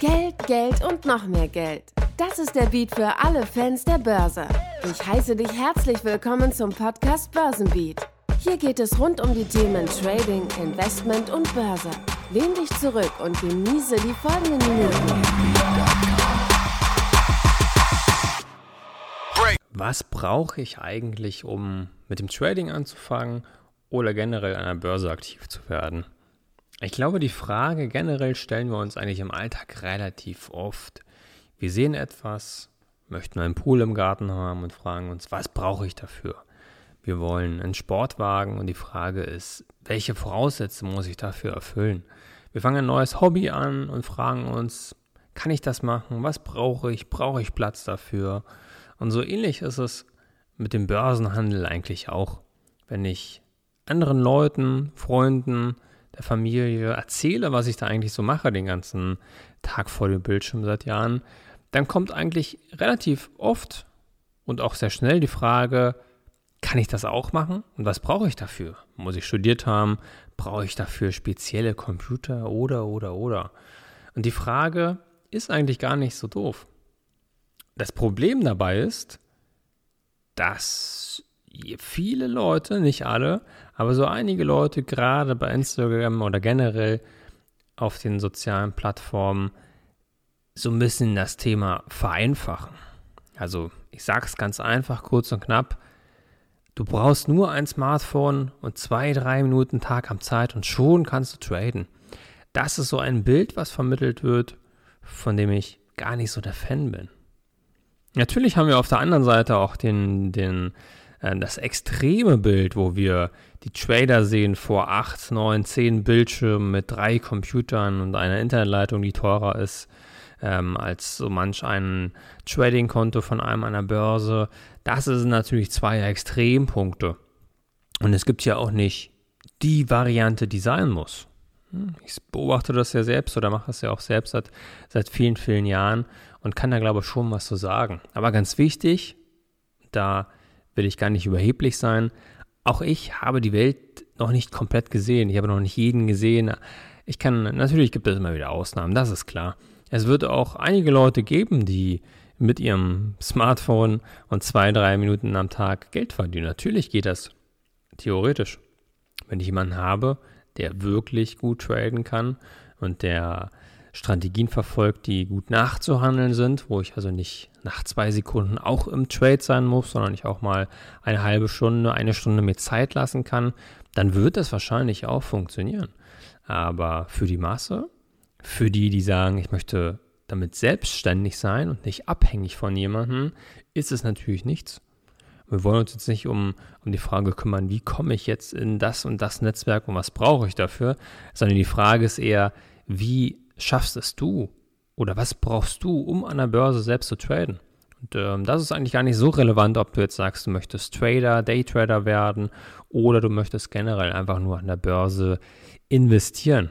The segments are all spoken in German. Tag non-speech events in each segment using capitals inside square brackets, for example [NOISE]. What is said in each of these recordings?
Geld, Geld und noch mehr Geld. Das ist der Beat für alle Fans der Börse. Ich heiße dich herzlich willkommen zum Podcast Börsenbeat. Hier geht es rund um die Themen Trading, Investment und Börse. Lehn dich zurück und genieße die folgenden Minuten. Was brauche ich eigentlich, um mit dem Trading anzufangen oder generell an der Börse aktiv zu werden? Ich glaube, die Frage generell stellen wir uns eigentlich im Alltag relativ oft. Wir sehen etwas, möchten einen Pool im Garten haben und fragen uns, was brauche ich dafür? Wir wollen einen Sportwagen und die Frage ist, welche Voraussetzungen muss ich dafür erfüllen? Wir fangen ein neues Hobby an und fragen uns, kann ich das machen? Was brauche ich? Brauche ich Platz dafür? Und so ähnlich ist es mit dem Börsenhandel eigentlich auch. Wenn ich anderen Leuten, Freunden, der Familie erzähle, was ich da eigentlich so mache den ganzen Tag vor dem Bildschirm seit Jahren, dann kommt eigentlich relativ oft und auch sehr schnell die Frage, kann ich das auch machen? Und was brauche ich dafür? Muss ich studiert haben? Brauche ich dafür spezielle Computer oder, oder, oder? Und die Frage ist eigentlich gar nicht so doof. Das Problem dabei ist, dass viele Leute, nicht alle, aber so einige Leute gerade bei Instagram oder generell auf den sozialen Plattformen so ein bisschen das Thema vereinfachen. Also ich sage es ganz einfach, kurz und knapp. Du brauchst nur ein Smartphone und zwei, drei Minuten Tag am Zeit und schon kannst du traden. Das ist so ein Bild, was vermittelt wird, von dem ich gar nicht so der Fan bin. Natürlich haben wir auf der anderen Seite auch den, den das extreme Bild, wo wir die Trader sehen vor 8, 9, 10 Bildschirmen mit drei Computern und einer Internetleitung, die teurer ist ähm, als so manch ein Trading-Konto von einem der Börse. Das sind natürlich zwei Extrempunkte. Und es gibt ja auch nicht die Variante, die sein muss. Hm, ich beobachte das ja selbst oder mache das ja auch selbst seit, seit vielen, vielen Jahren und kann da, glaube ich, schon was zu sagen. Aber ganz wichtig, da will ich gar nicht überheblich sein. Auch ich habe die Welt noch nicht komplett gesehen. Ich habe noch nicht jeden gesehen. Ich kann, natürlich gibt es immer wieder Ausnahmen, das ist klar. Es wird auch einige Leute geben, die mit ihrem Smartphone und zwei, drei Minuten am Tag Geld verdienen. Natürlich geht das theoretisch. Wenn ich jemanden habe, der wirklich gut traden kann und der Strategien verfolgt, die gut nachzuhandeln sind, wo ich also nicht nach zwei Sekunden auch im Trade sein muss, sondern ich auch mal eine halbe Stunde, eine Stunde mir Zeit lassen kann, dann wird das wahrscheinlich auch funktionieren. Aber für die Masse, für die, die sagen, ich möchte damit selbstständig sein und nicht abhängig von jemandem, ist es natürlich nichts. Wir wollen uns jetzt nicht um, um die Frage kümmern, wie komme ich jetzt in das und das Netzwerk und was brauche ich dafür, sondern die Frage ist eher, wie schaffst es du? Oder was brauchst du, um an der Börse selbst zu traden? Und ähm, das ist eigentlich gar nicht so relevant, ob du jetzt sagst, du möchtest Trader, Daytrader werden oder du möchtest generell einfach nur an der Börse investieren.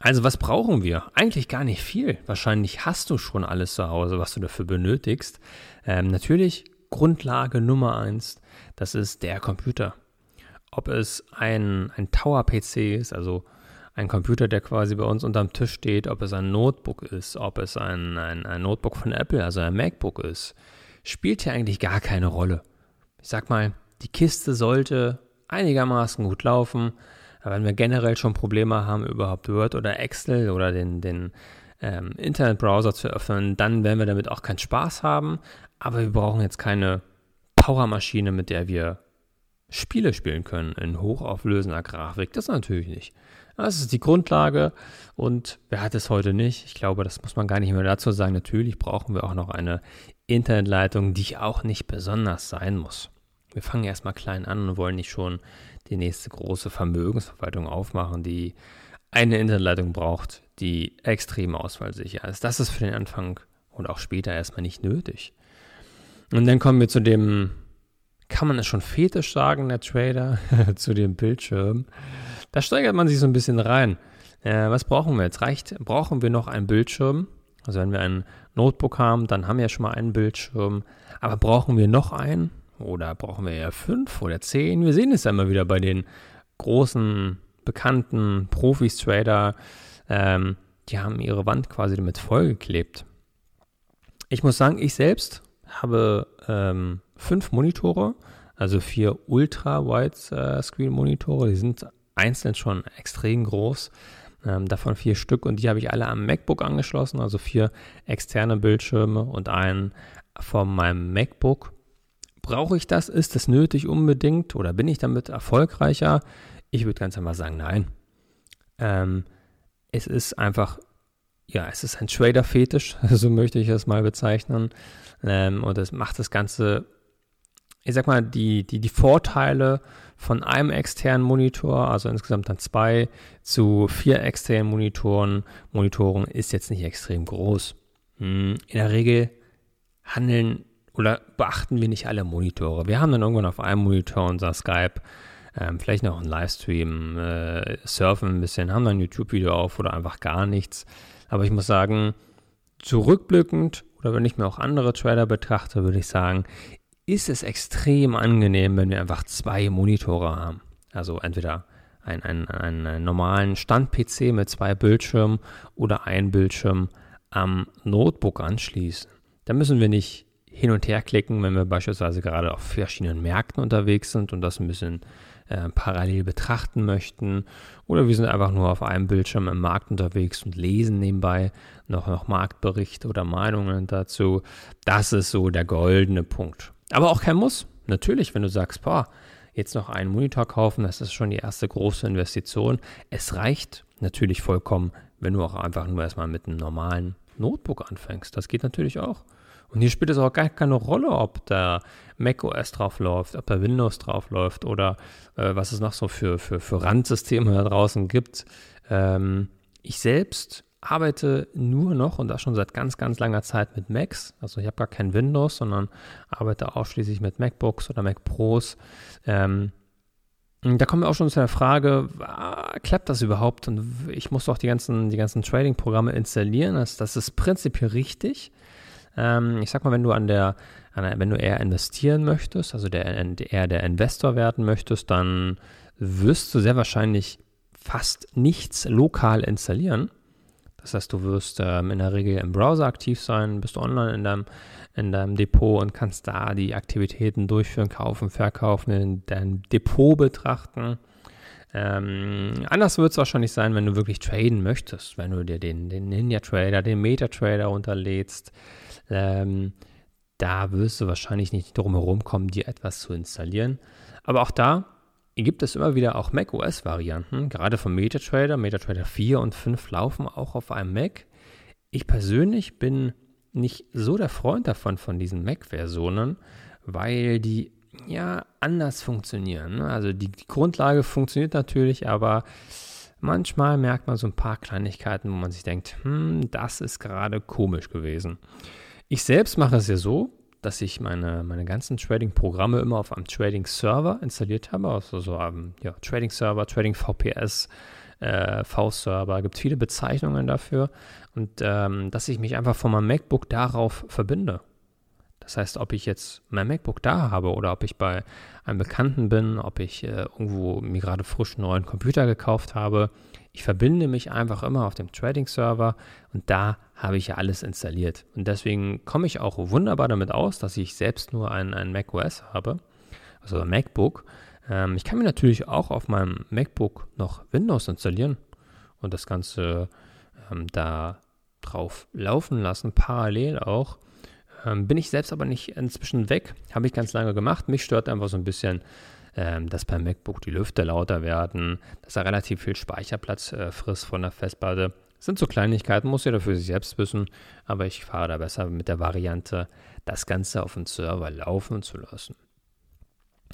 Also was brauchen wir? Eigentlich gar nicht viel. Wahrscheinlich hast du schon alles zu Hause, was du dafür benötigst. Ähm, natürlich Grundlage Nummer eins, das ist der Computer. Ob es ein, ein Tower-PC ist, also ein Computer, der quasi bei uns unterm Tisch steht, ob es ein Notebook ist, ob es ein, ein, ein Notebook von Apple, also ein MacBook ist, spielt hier eigentlich gar keine Rolle. Ich sag mal, die Kiste sollte einigermaßen gut laufen. Aber wenn wir generell schon Probleme haben, überhaupt Word oder Excel oder den, den ähm, Internetbrowser zu öffnen, dann werden wir damit auch keinen Spaß haben. Aber wir brauchen jetzt keine Powermaschine, mit der wir Spiele spielen können in hochauflösender Grafik. Das natürlich nicht. Das ist die Grundlage und wer hat es heute nicht? Ich glaube, das muss man gar nicht mehr dazu sagen. Natürlich brauchen wir auch noch eine Internetleitung, die auch nicht besonders sein muss. Wir fangen erstmal klein an und wollen nicht schon die nächste große Vermögensverwaltung aufmachen, die eine Internetleitung braucht, die extrem ausfallsicher ist. Das ist für den Anfang und auch später erstmal nicht nötig. Und dann kommen wir zu dem, kann man es schon fetisch sagen, der Trader, [LAUGHS] zu dem Bildschirm. Da steigert man sich so ein bisschen rein. Äh, was brauchen wir jetzt? Reicht, brauchen wir noch einen Bildschirm? Also wenn wir ein Notebook haben, dann haben wir ja schon mal einen Bildschirm. Aber brauchen wir noch einen? Oder brauchen wir ja fünf oder zehn? Wir sehen es ja immer wieder bei den großen, bekannten Profis, Trader. Ähm, die haben ihre Wand quasi damit vollgeklebt. Ich muss sagen, ich selbst habe ähm, fünf Monitore, also vier Ultra-Wide-Screen-Monitore. Die sind einzeln schon extrem groß. Ähm, davon vier Stück und die habe ich alle am MacBook angeschlossen, also vier externe Bildschirme und einen von meinem MacBook. Brauche ich das? Ist das nötig unbedingt oder bin ich damit erfolgreicher? Ich würde ganz einfach sagen, nein. Ähm, es ist einfach, ja, es ist ein Trader-Fetisch, [LAUGHS] so möchte ich es mal bezeichnen. Ähm, und es macht das Ganze, ich sag mal, die, die, die Vorteile von einem externen Monitor, also insgesamt dann zwei, zu vier externen Monitoren, Monitoren ist jetzt nicht extrem groß. Hm, in der Regel handeln oder beachten wir nicht alle Monitore. Wir haben dann irgendwann auf einem Monitor unser Skype, ähm, vielleicht noch einen Livestream, äh, surfen ein bisschen, haben dann ein YouTube-Video auf oder einfach gar nichts. Aber ich muss sagen, zurückblickend oder wenn ich mir auch andere Trader betrachte, würde ich sagen, ist es extrem angenehm, wenn wir einfach zwei Monitore haben. Also entweder einen, einen, einen normalen Stand-PC mit zwei Bildschirmen oder ein Bildschirm am Notebook anschließen. Da müssen wir nicht hin und her klicken, wenn wir beispielsweise gerade auf verschiedenen Märkten unterwegs sind und das ein bisschen äh, parallel betrachten möchten. Oder wir sind einfach nur auf einem Bildschirm im Markt unterwegs und lesen nebenbei noch, noch Marktberichte oder Meinungen dazu. Das ist so der goldene Punkt. Aber auch kein Muss. Natürlich, wenn du sagst, boah, jetzt noch einen Monitor kaufen, das ist schon die erste große Investition. Es reicht natürlich vollkommen, wenn du auch einfach nur erstmal mit einem normalen Notebook anfängst. Das geht natürlich auch. Und hier spielt es auch gar keine Rolle, ob da macOS drauf läuft, ob da Windows drauf läuft oder äh, was es noch so für, für, für Randsysteme da draußen gibt. Ähm, ich selbst arbeite nur noch und das schon seit ganz, ganz langer Zeit mit Macs. Also ich habe gar kein Windows, sondern arbeite ausschließlich mit MacBooks oder Mac Pros. Ähm, da kommen wir auch schon zu der Frage, ah, klappt das überhaupt? Und ich muss doch die ganzen, die ganzen Trading-Programme installieren. Das, das ist prinzipiell richtig. Ähm, ich sag mal, wenn du an der, an der, wenn du eher investieren möchtest, also der, eher der Investor werden möchtest, dann wirst du sehr wahrscheinlich fast nichts lokal installieren. Das heißt, du wirst ähm, in der Regel im Browser aktiv sein, bist online in deinem, in deinem Depot und kannst da die Aktivitäten durchführen, kaufen, verkaufen, in deinem Depot betrachten. Ähm, anders wird es wahrscheinlich sein, wenn du wirklich traden möchtest, wenn du dir den, den Ninja Trader, den Meta Trader unterlädst. Ähm, da wirst du wahrscheinlich nicht drum herum kommen, dir etwas zu installieren. Aber auch da gibt es immer wieder auch macOS-Varianten, gerade von MetaTrader. MetaTrader 4 und 5 laufen auch auf einem Mac. Ich persönlich bin nicht so der Freund davon, von diesen Mac-Versionen, weil die ja anders funktionieren. Ne? Also die, die, Grundlage funktioniert natürlich, aber manchmal merkt man so ein paar Kleinigkeiten, wo man sich denkt, hm, das ist gerade komisch gewesen. Ich selbst mache es ja so, dass ich meine, meine ganzen Trading-Programme immer auf einem Trading-Server installiert habe, also so einem ja, Trading-Server, Trading-VPS, äh, V-Server, gibt viele Bezeichnungen dafür. Und ähm, dass ich mich einfach von meinem MacBook darauf verbinde. Das heißt, ob ich jetzt mein MacBook da habe oder ob ich bei einem Bekannten bin, ob ich äh, irgendwo mir gerade frisch einen neuen Computer gekauft habe, ich verbinde mich einfach immer auf dem Trading-Server und da habe ich ja alles installiert. Und deswegen komme ich auch wunderbar damit aus, dass ich selbst nur ein, ein Mac OS habe, also ein MacBook. Ähm, ich kann mir natürlich auch auf meinem MacBook noch Windows installieren und das Ganze ähm, da drauf laufen lassen, parallel auch. Ähm, bin ich selbst aber nicht inzwischen weg, habe ich ganz lange gemacht. Mich stört einfach so ein bisschen ähm, dass beim MacBook die Lüfter lauter werden, dass er relativ viel Speicherplatz äh, frisst von der Festplatte. Das sind so Kleinigkeiten, muss jeder für sich selbst wissen, aber ich fahre da besser mit der Variante, das Ganze auf dem Server laufen zu lassen.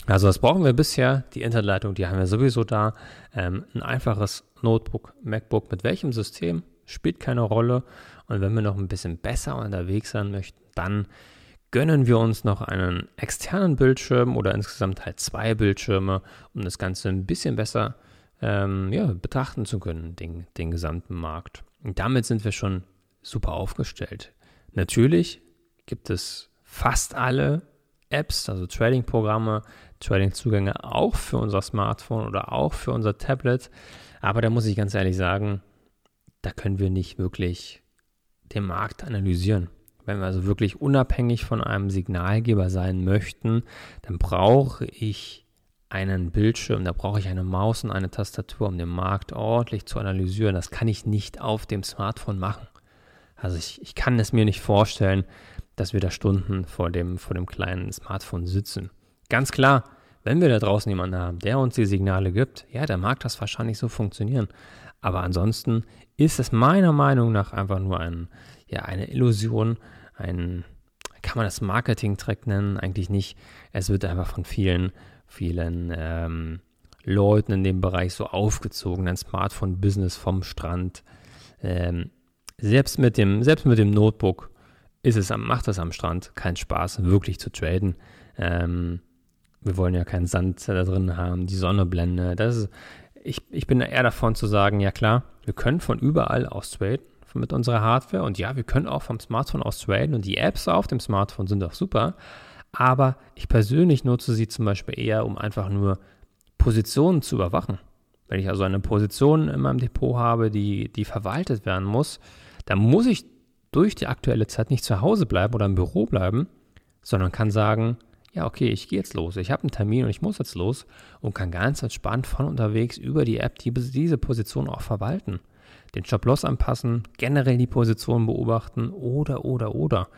Also was brauchen wir bisher? Die Internetleitung, die haben wir sowieso da. Ähm, ein einfaches Notebook, MacBook mit welchem System? Spielt keine Rolle. Und wenn wir noch ein bisschen besser unterwegs sein möchten, dann gönnen wir uns noch einen externen Bildschirm oder insgesamt halt zwei Bildschirme, um das Ganze ein bisschen besser ähm, ja, betrachten zu können, den, den gesamten Markt. Und damit sind wir schon super aufgestellt. Natürlich gibt es fast alle Apps, also Trading-Programme, Trading-Zugänge auch für unser Smartphone oder auch für unser Tablet. Aber da muss ich ganz ehrlich sagen, da können wir nicht wirklich den Markt analysieren. Wenn wir also wirklich unabhängig von einem Signalgeber sein möchten, dann brauche ich einen Bildschirm, da brauche ich eine Maus und eine Tastatur, um den Markt ordentlich zu analysieren. Das kann ich nicht auf dem Smartphone machen. Also ich, ich kann es mir nicht vorstellen, dass wir da Stunden vor dem, vor dem kleinen Smartphone sitzen. Ganz klar, wenn wir da draußen jemanden haben, der uns die Signale gibt, ja, dann mag das wahrscheinlich so funktionieren. Aber ansonsten ist es meiner Meinung nach einfach nur ein, ja, eine Illusion, ein, kann man das Marketing-Track nennen? Eigentlich nicht. Es wird einfach von vielen, vielen ähm, Leuten in dem Bereich so aufgezogen, ein Smartphone-Business vom Strand. Ähm, selbst, mit dem, selbst mit dem Notebook ist es, macht es am Strand keinen Spaß, wirklich zu traden. Ähm, wir wollen ja keinen Sand da drin haben, die Sonne blende. Das ist, ich, ich bin eher davon zu sagen, ja klar, wir können von überall aus traden mit unserer Hardware und ja, wir können auch vom Smartphone aus traden und die Apps auf dem Smartphone sind auch super, aber ich persönlich nutze sie zum Beispiel eher, um einfach nur Positionen zu überwachen. Wenn ich also eine Position in meinem Depot habe, die, die verwaltet werden muss, dann muss ich durch die aktuelle Zeit nicht zu Hause bleiben oder im Büro bleiben, sondern kann sagen, ja, okay, ich gehe jetzt los. Ich habe einen Termin und ich muss jetzt los und kann ganz entspannt von unterwegs über die App die, diese Position auch verwalten. Den Stop-Loss anpassen, generell die Position beobachten oder, oder, oder.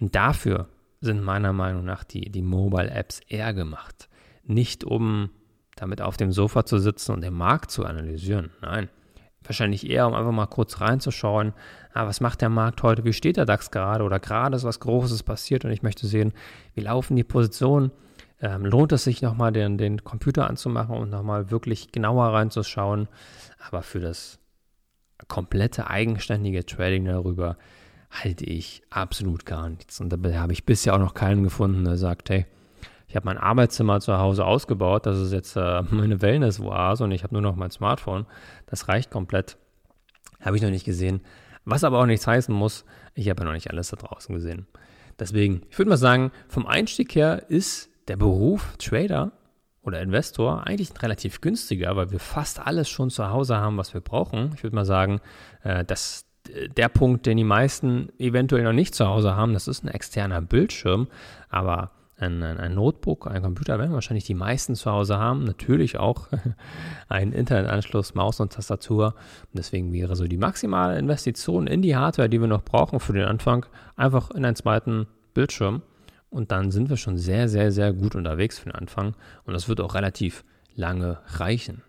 Und dafür sind meiner Meinung nach die, die Mobile-Apps eher gemacht. Nicht um damit auf dem Sofa zu sitzen und den Markt zu analysieren. Nein, wahrscheinlich eher, um einfach mal kurz reinzuschauen, ah, was macht der Markt heute, wie steht der DAX gerade oder gerade ist was Großes passiert und ich möchte sehen, wie laufen die Positionen. Ähm, lohnt es sich nochmal den, den Computer anzumachen und nochmal wirklich genauer reinzuschauen. Aber für das komplette eigenständige Trading darüber halte ich absolut gar nichts. Und da habe ich bisher auch noch keinen gefunden, der sagt, hey, ich habe mein Arbeitszimmer zu Hause ausgebaut, das ist jetzt äh, meine Wellness-Oase und ich habe nur noch mein Smartphone. Das reicht komplett. Habe ich noch nicht gesehen. Was aber auch nichts heißen muss, ich habe ja noch nicht alles da draußen gesehen. Deswegen, ich würde mal sagen, vom Einstieg her ist der Beruf Trader oder Investor eigentlich ein relativ günstiger, weil wir fast alles schon zu Hause haben, was wir brauchen. Ich würde mal sagen, äh, dass der Punkt, den die meisten eventuell noch nicht zu Hause haben, das ist ein externer Bildschirm, aber ein, ein, Notebook, ein Computer werden wahrscheinlich die meisten zu Hause haben. Natürlich auch [LAUGHS] einen Internetanschluss, Maus und Tastatur. Deswegen wäre so die maximale Investition in die Hardware, die wir noch brauchen für den Anfang, einfach in einen zweiten Bildschirm. Und dann sind wir schon sehr, sehr, sehr gut unterwegs für den Anfang. Und das wird auch relativ lange reichen.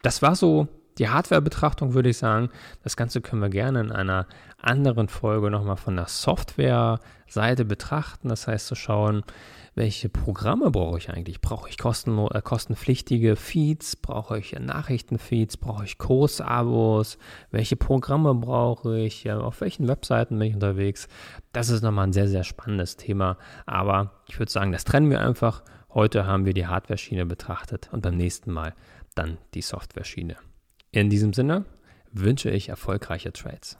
Das war so die Hardware-Betrachtung würde ich sagen, das Ganze können wir gerne in einer anderen Folge nochmal von der Software-Seite betrachten. Das heißt zu schauen, welche Programme brauche ich eigentlich? Brauche ich kosten, äh, kostenpflichtige Feeds? Brauche ich Nachrichtenfeeds? Brauche ich Kursabos? Welche Programme brauche ich? Ja, auf welchen Webseiten bin ich unterwegs? Das ist nochmal ein sehr, sehr spannendes Thema. Aber ich würde sagen, das trennen wir einfach. Heute haben wir die Hardware-Schiene betrachtet und beim nächsten Mal dann die Software-Schiene. In diesem Sinne wünsche ich erfolgreiche Trades.